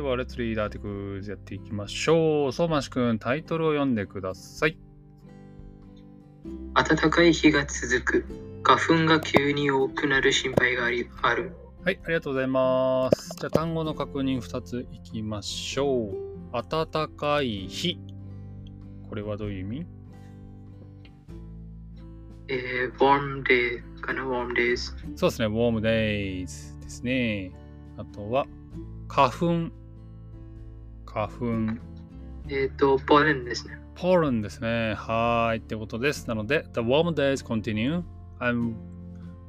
では、レッツリーダーテクズやっていきましょう。相馬市くん、タイトルを読んでください。暖かい日が続く。花粉が急に多くなる心配がありある。はい、ありがとうございます。じゃあ、単語の確認2ついきましょう。暖かい日。これはどういう意味？えー、warm day かな？warm days。そうですね、warm days ですね。あとは、花粉。花粉。えっ、と、ポーレンですね。ポーレンですね。はい。ってことです。なので、The warm days continue.I'm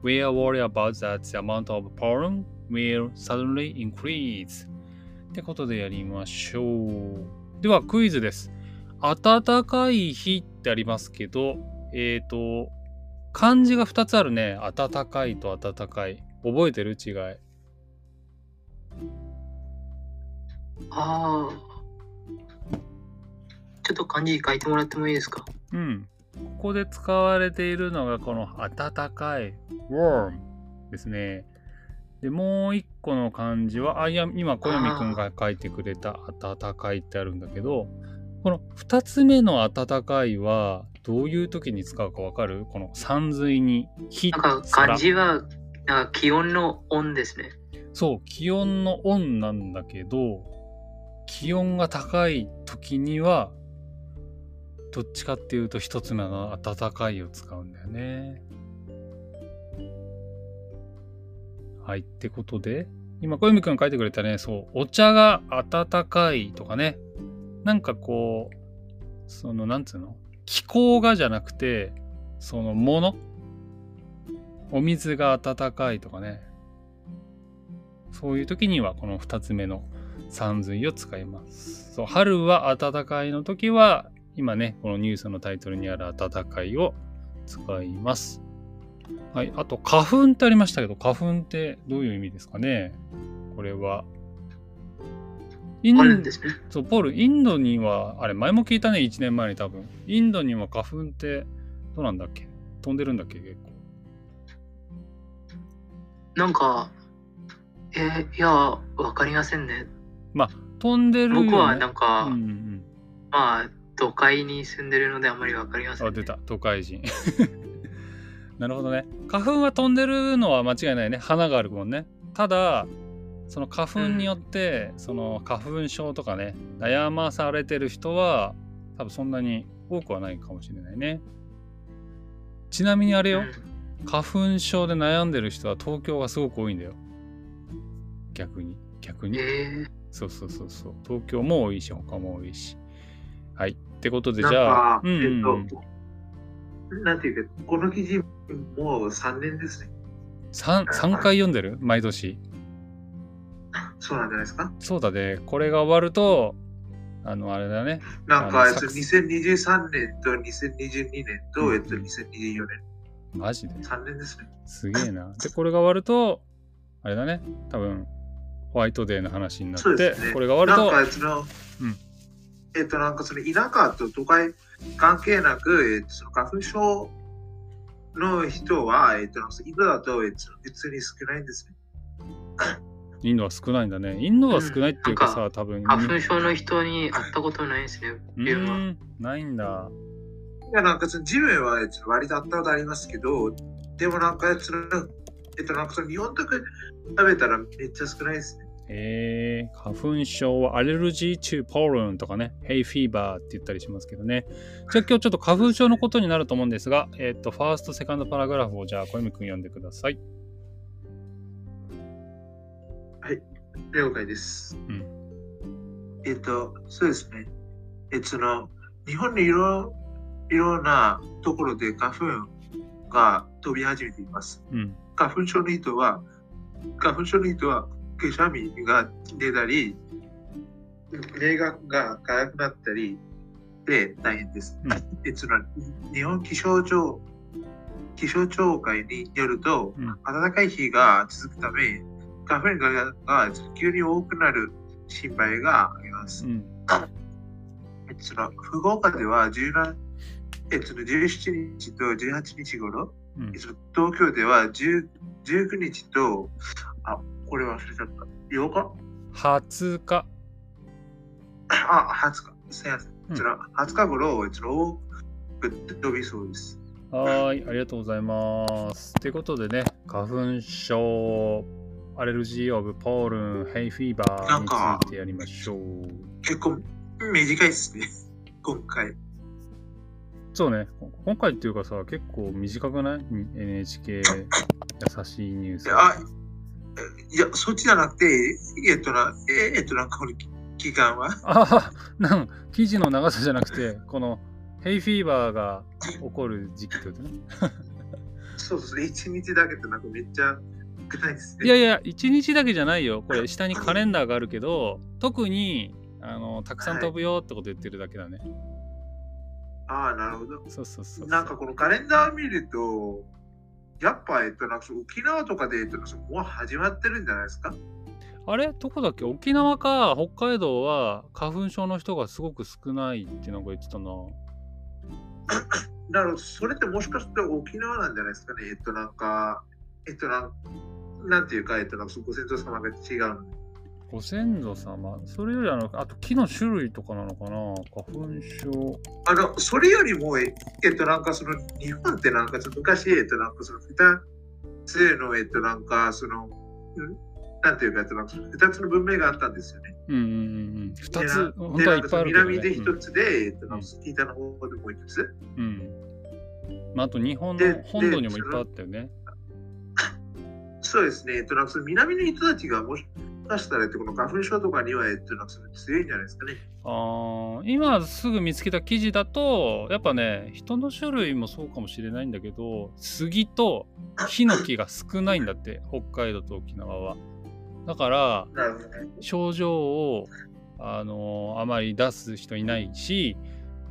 We are worried about that the amount of pollen will suddenly increase. ってことでやりましょう。ではクイズです。暖かい日ってありますけど、えっ、と、漢字が2つあるね。暖かいと暖かい。覚えてる？違い。ああ。ちょっと漢字書いてもらってもいいですか？うん。ここで使われているのがこの暖かい warm ですね。で、もう一個の漢字は、あ、いや、今、小読くんが書いてくれた暖かいってあるんだけど、この二つ目の暖かいは、どういう時に使うかわかる？この山水に、火、なんか漢字は、なんか気温の温ですね。そう、気温の温なんだけど、気温が高い時には、どっちかっていうと一つ目の暖かいを使うんだよね。はい、ってことで、今、小泉くん書いてくれたね、そう、お茶が温かいとかね、なんかこう、その、なんつうの？気候がじゃなくて、そのもの？お水が温かいとかね、そういう時にはこの2つ目の山水を使います。そう春は暖かいの時は今ねこのニュースのタイトルにある暖かいを使います。はい、あと花粉ってありましたけど花粉ってどういう意味ですかね？これは。インポーレンですね。そうポールインドにはあれ前も聞いたね1年前に多分インドには花粉ってどうなんだっけ？飛んでるんだっけ結構。なんか、えーいや、わかりませんね。飛んでるよ、ね。僕はなんか、うんうんうんまあ、都会に住んでるのであんまりわかりません、あ、出た、都会人。なるほどね。花粉は飛んでるのは間違いないね。花があるもんね。ただ、その花粉によって、その花粉症とかね、悩まされてる人は、多分そんなに多くはないかもしれないね。ちなみにあれよ、うん花粉症で悩んでる人は東京がすごく多いんだよ。逆に。逆に。えー、そうそうそうそう。東京も多いし、他も多いし。はい。ってことで、じゃあか、、うんうんうんえっと、なんていうか、この記事、もう3年ですね。3, 3回読んでる？毎年。そうなんじゃないですか？そうだね。これが終わると、あの、あれだね。なんか、えっと2023年と2022年と、うんえっと、2024年、マジで？3年ですね。すげえな。で、これが終わると、あれだね。多分、ホワイトデーの話になって、ねこれが終わるなんか、その、うんえっと、なんかその田舎と都会関係なく、えっと、その花粉症の人は、えっと、インドだと、えっと、普通に少ないんですね。と、インドは少ないんだね。インドは少ないっていうかさ、うん多分、花粉症の人に会ったことないですね。うん、ないんだ。いや、なんかその自分は、えっと、割とあったことありますけど、でもなんか、その、えっと、なんかその日本とか食べたらめっちゃ少ないですね。えー、花粉症はアレルギー to pollen とかね、hay fever って言ったりしますけどね。じゃあ今日ちょっと花粉症のことになると思うんですが、えっ、と、ファースト、セカンドパラグラフをじゃあ小泉くん読んでください。了解です。うんえっと、そうですね。えっと、その、日本にいろいろなところで花粉が飛び始めています。うん。花粉症の人は、花粉症の人は、くしゃみが出たり、目がが痒くなったりで大変です。うんえっと、その日本気象庁気象庁会によると、うん暖かい日が続くため、花粉がが急に多くなる心配があります。うん。えその福岡では17えっと、17日と18日頃、うんえっと東京では10 19日と、あ、これ忘れちゃった。8日？20日。あ、20日。すいません。うんその20日頃、その多く飛びそうです。はーい、ありがとうございます。ということでね、花粉症、アレルギーオブポールン、ヘイフィーバーについてやりましょう。結構短いですね。今回。そうね、今回っていうかさ、結構短くない ?NHK 優しいニュース。あ、いや、そっちじゃなくて、えっとな、ええっとな、この期間は、あなん記事の長さじゃなくて、このヘイフィーバーが起こる時期ってことね。そうそう、一日だけってなんかめっちゃ少ないですね。いやいや、1日だけじゃないよ。これ、下にカレンダーがあるけど、特にあのたくさん飛ぶよってこと言ってるだけだね。ああ、なるほど。そうそうそう。なんかこのカレンダー見ると、やっぱ、えっと、なんか沖縄とかで、えっと、もう始まってるんじゃないですか？あれ？どこだっけ？沖縄か北海道は花粉症の人がすごく少ないってなんか言ってたな。なるほど、それってもしかして沖縄なんじゃないですかね？えっと、なんか、えっと、なんなんていうか、えっと、なんかご先祖様が違うの。ご先祖様それよりあの、あと木の種類とかなのかな？花粉症。あの、それよりも、ええっと、なんかその、日本ってなんかちょっと昔、えっと、なんかその、二つの、えっと、なんかその、んなんていうか、えっと、なんかその二つの文明があったんですよね。うんうんうんうん。二でつ、本当はいっぱいあるね。南で一つで、えっと、なんか北の方でもう一つ。うん。うん。まあ、あと日本での本土にもいっぱいあったよね。そうですね。えっと、なんかその南の人たちがもしかしたら、えっと、この花粉症とかには、えっと、なんかその強いんじゃないですかね。あー今すぐ見つけた記事だとやっぱね人の種類もそうかもしれないんだけど杉とヒノキが少ないんだって北海道と沖縄はだから。症状をあのあまり出す人いないし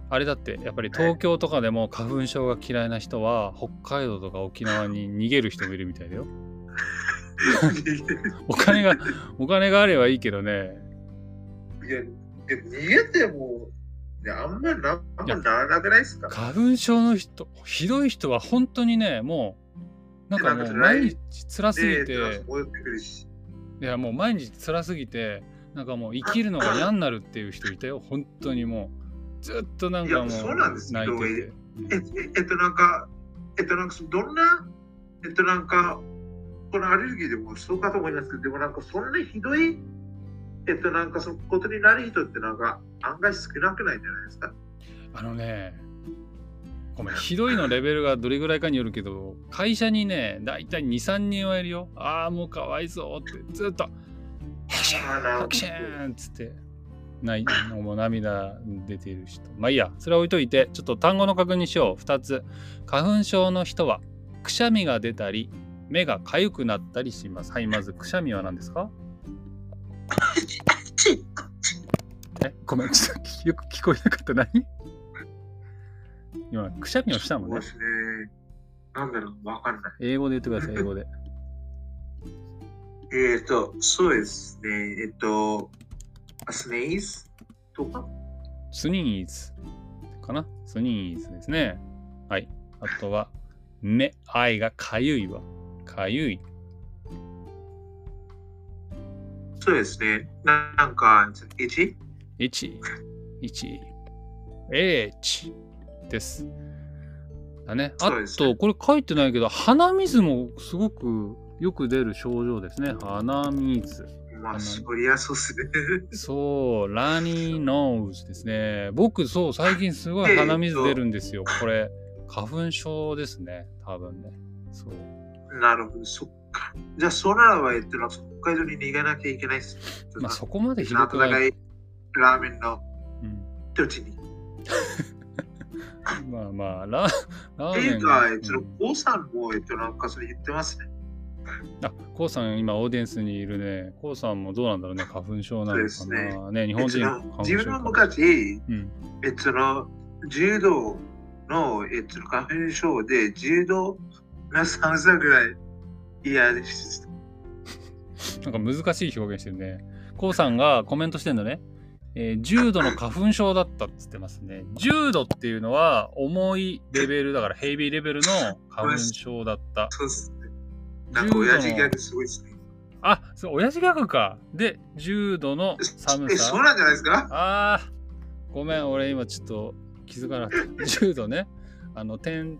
あれだってやっぱり東京とかでも花粉症が嫌いな人は北海道とか沖縄に逃げる人もいるみたいだよ お金がお金があればいいけどね。いや、でも逃げても、いやあんまなあんまならなくないですか？花粉症の人ひどい人は本当にねもうなんかもう毎日辛すぎて。いやもう毎日辛すぎてなんかもう生きるのが嫌になるっていう人いたよ。本当にもう。ずっとなんかもう泣いてて、え、ええっと、なんか、えっと、なんか、どんな、えっと、なんか、このアレルギーでもそうかと思いますけど、でもなんか、そんなひどい、えっと、なんか、そのことになる人って、なんか、案外少なくないんじゃないですか？あのねごめんひどいのレベルがどれぐらいかによるけど会社にねだいたい23人はいるよああもうかわいそうってずっと「ハクシあーなるほどョンハクション!」つってないもう涙出てる人まあいいやそれは置いといてちょっと単語の確認しよう2つ花粉症の人はくしゃみが出たり目がかゆくなったりします。はいまずくしゃみは何ですか？えごめんちょっと よく聞こえなかった。何？今くしゃみをしたもんね、なんだろう、わかんない。英語で言ってください英語で。えっと、そうですね、えっと、スネイズとか？スニーズかな？スニーズですね。はい。あとは、目、愛がかゆいわ。かゆい。そうですね、ななんか、1? 1、1、H です。だね。あそうですねと、これ書いてないけど、鼻水もすごくよく出る症状ですね。鼻水。まあ、そりゃそうっすね。そう、ラニーノーズですね。僕、そう、最近すごい鼻水出るんですよ。これ、花粉症ですね。多分ね。そう。なるほど、そっか。じゃあ、そならば、えっと、北海道に逃げなきゃいけないっすね。まあ、そこまでひどくない。ラーメンのうん土地に。まあまあ、ララってーメンいうか、えコウさんも、えっと、なんかそれ言ってますね。あ、コウさん、今、オーディエンスにいるね。コウさんもどうなんだろうね。花粉症なのかな。ね日本人えっ花粉症と自分のか昔、うん。えっと、の柔道の、えっと、花粉症で、柔道の寒さぐらい嫌でした。なんか難しい表現してるね。コウさんがコメントしてんのね。えー重度の花粉症だったっつってますね。重度っていうのは重いレベルだからヘイビーレベルの花粉症だった。そうっすね。なんか親父ギャグすごいっすね。あ、そう、親父ギャグか。で、10度の寒え、さそう。なんじゃないですか？ああ、ごめん、俺今ちょっと気づかなかった。10度ね。あの、10、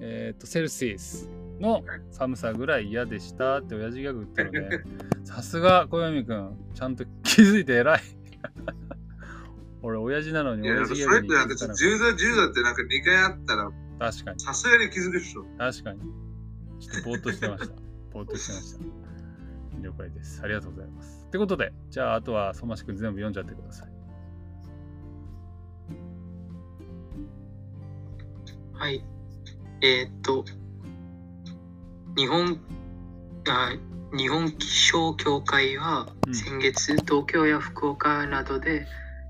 えっ、と、セルシウスの寒さぐらい嫌でしたって親父ギャグ言ってるね。さすが小読くん、ちゃんと気づいて偉い。俺、親父なのにいや、な親父んかそれってなんかギャグに気づかなか10度10度ってなんか2回あったら、った。確かに、さすがに気づくでしょ。確かに。ちょっとぼーっとしてました。ぼーっとしてました。了解です。ありがとうございます。ってことで、じゃあ、あとは相馬市くん全部読んじゃってください。はい。えーっと、日本、あ日本気象協会はうん先月、東京や福岡などで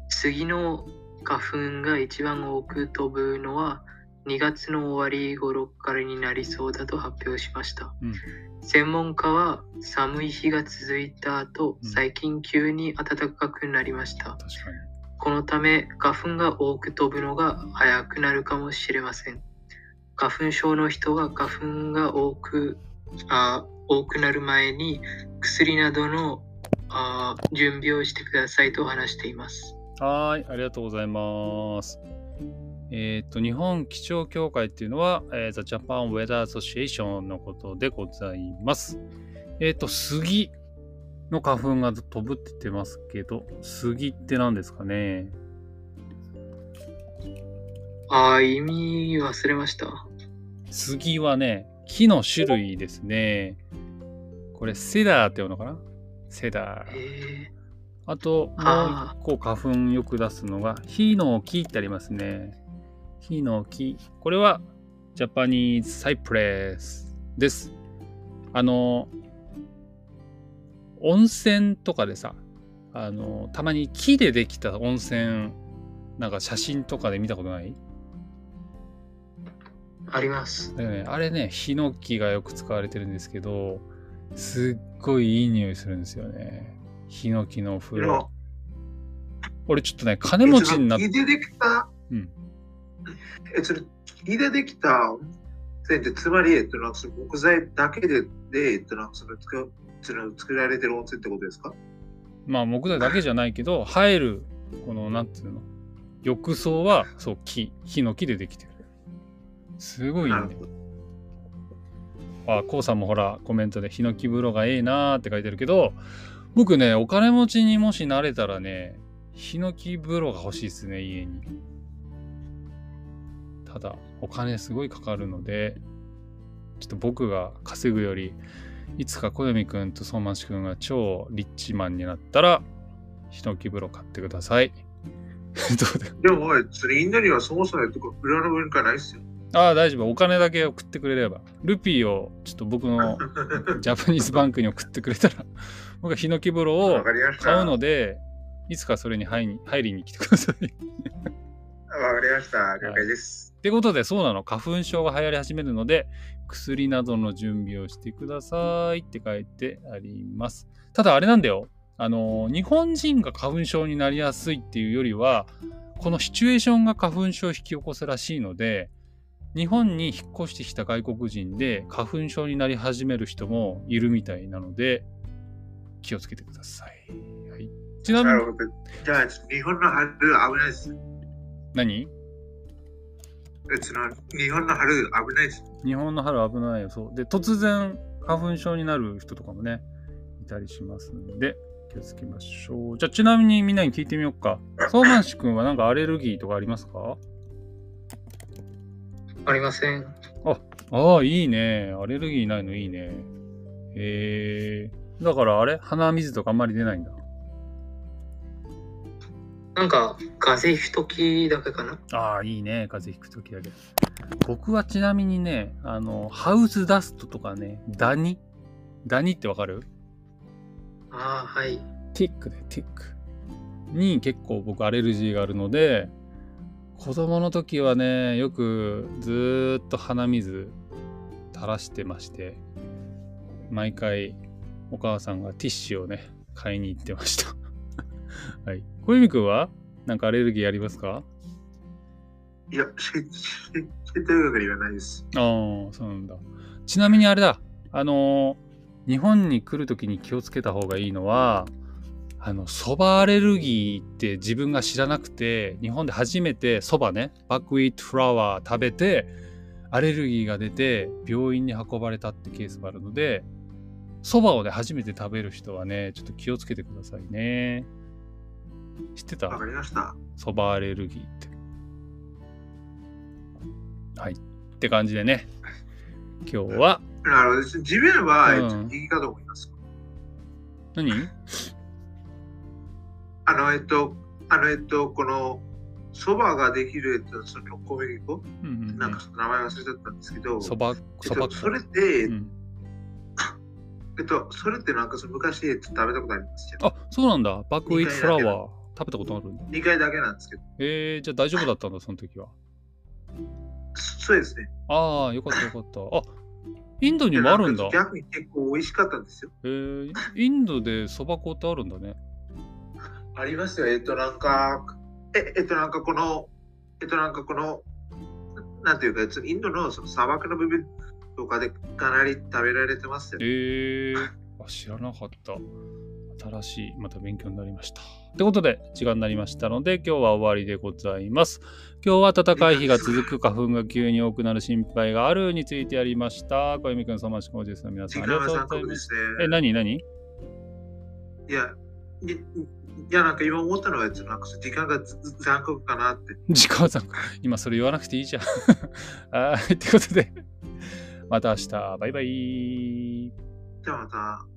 杉の花粉が一番多く飛ぶのは2月の終わり頃からになりそうだと発表しました。うん専門家は寒い日が続いた後、うん最近急に暖かくなりました。このため花粉が多く飛ぶのが早くなるかもしれません。花粉症の人は花粉が多くあ多くなる前に薬などのあ準備をしてくださいと話しています。はい、ありがとうございます。えっ、と、日本気象協会っていうのは、えー、The Japan Weather Association のことでございます。えっ、と、杉の花粉が飛ぶって言ってますけど、杉って何ですかね？あー意味忘れました。杉はね、木の種類ですね。これ、セダーって読むのかな？セダー。えあと、もうあ一個花粉よく出すのが、ヒノキってありますね。ヒノキ。これは、ジャパニーズサイプレスです。あの、温泉とかでさ、あの、たまに木でできた温泉、なんか写真とかで見たことない？ーあります。だよね、あれね、ヒノキがよく使われてるんですけど、すっごいいい匂いするんですよね。ヒノキのお風呂。俺ちょっとね、金持ちになっ木でできた、うんえ、それ、木でできたつまり、えっと、なんかその木材だけで、で、えっと、なんかその作その作られてる温泉ってことですか？まあ木材だけじゃないけど、入る、この、なんていうの、浴槽は、そう、木、ヒノキでできてる。すごいね。あ、こうさんもほら、コメントで、ヒノキ風呂がええなーって書いてるけど、僕ね、お金持ちにもしなれたらね、ヒノキ風呂が欲しいですね、家に。ただ、お金すごいかかるので、ちょっと僕が稼ぐより、いつか小読くんと相馬市くんが超リッチマンになったら、ヒノキ風呂買ってください。どうででも、おいそれインドにはそもそもとか風呂の文化ないっすよ。ああ、大丈夫。お金だけ送ってくれれば。ルピーをちょっと僕の ジャパニーズバンクに送ってくれたら、僕はヒノキ風呂を。買うので、いつかそれに入り入りに来てください。っわかりました。了解です。てことで、そうなの。花粉症が流行り始めるので、薬などの準備をしてくださいって書いてあります。ただ、あれなんだよ。あの、日本人が花粉症になりやすいっていうよりは、このシチュエーションが花粉症を引き起こすらしいので、日本に引っ越してきた外国人で花粉症になり始める人もいるみたいなので、気をつけてください。はい、ちなみに。じゃあ、日本の春危ないです。何？日本の春危ないです。日本の春危ないよ。そう。で、突然花粉症になる人とかもね、いたりしますので、気をつけましょう。じゃあ、ちなみにみんなに聞いてみようか。相馬市くんはなんかアレルギーとかありますか？ありません。ああ、いいね。アレルギーないのいいね。えー、だからあれ？鼻水とかあんまり出ないんだ。なんか風邪ひくときだけかな。ああ、いいね。風邪ひくときだけ。僕はちなみにね、あの、ハウスダストとかね、ダニ？ダニってわかる？ああ、はい。ティックでティックに結構僕アレルギーがあるので子供の時はねよくずーっと鼻水垂らしてまして毎回お母さんがティッシュをね買いに行ってました はい小泉くんはなんかアレルギーありますか？いや、知知知ってるわけではないです。ああそうなんだちなみにあれだあのー日本に来るときに気をつけた方がいいのは、あの、蕎麦アレルギーって自分が知らなくて、日本で初めて蕎麦ね、バックウィートフラワー食べて、アレルギーが出て病院に運ばれたってケースがあるので、蕎麦をね、初めて食べる人はね、ちょっと気をつけてくださいね。知ってた？わかりました。蕎麦アレルギーって。はい。って感じでね、今日は、なるほど。自分は、えっとうんいいかと思います。何？あの、えっと、あの、えっと、この、そばができる、えっと、その小麦粉、うんうんうんなんか名前忘れちゃったんですけど、そば、えっそばと、それって、うんえっと、それってなんかその昔、えっと、食べたことありますけど、あ、そうなんだ。バックウィートフラワー食べたことある2回だけなんですけど、えー、じゃあ大丈夫だったんだ、その時は。そそうですね。ああ、よかったよかった。あ、インドにもあるんだ逆に結構美味しかったんですよ。えー、インドでそば粉ってあるんだね。ありますよ。えっと、なんか、え、えっと、なんかこの、えっと、なんかこの、なんていうか、えっとインドのその砂漠の部分とかでかなり食べられてますよ。えー、あ知らなかった。新しい、また勉強になりました。ってことで、時間になりましたので、今日は終わりでございます。今日は暖かい日が続く花粉 が急に多くなる心配があるについてやりました。小泉くん、相馬市工事の皆さん、ありがとうございます。え、何何？いや、いいや、なんか今思ったのは、えっとなんか時間が残酷かなって。時間さん、今それ言わなくていいじゃん。はい、ということで、また明日、バイバイ。じゃあまた。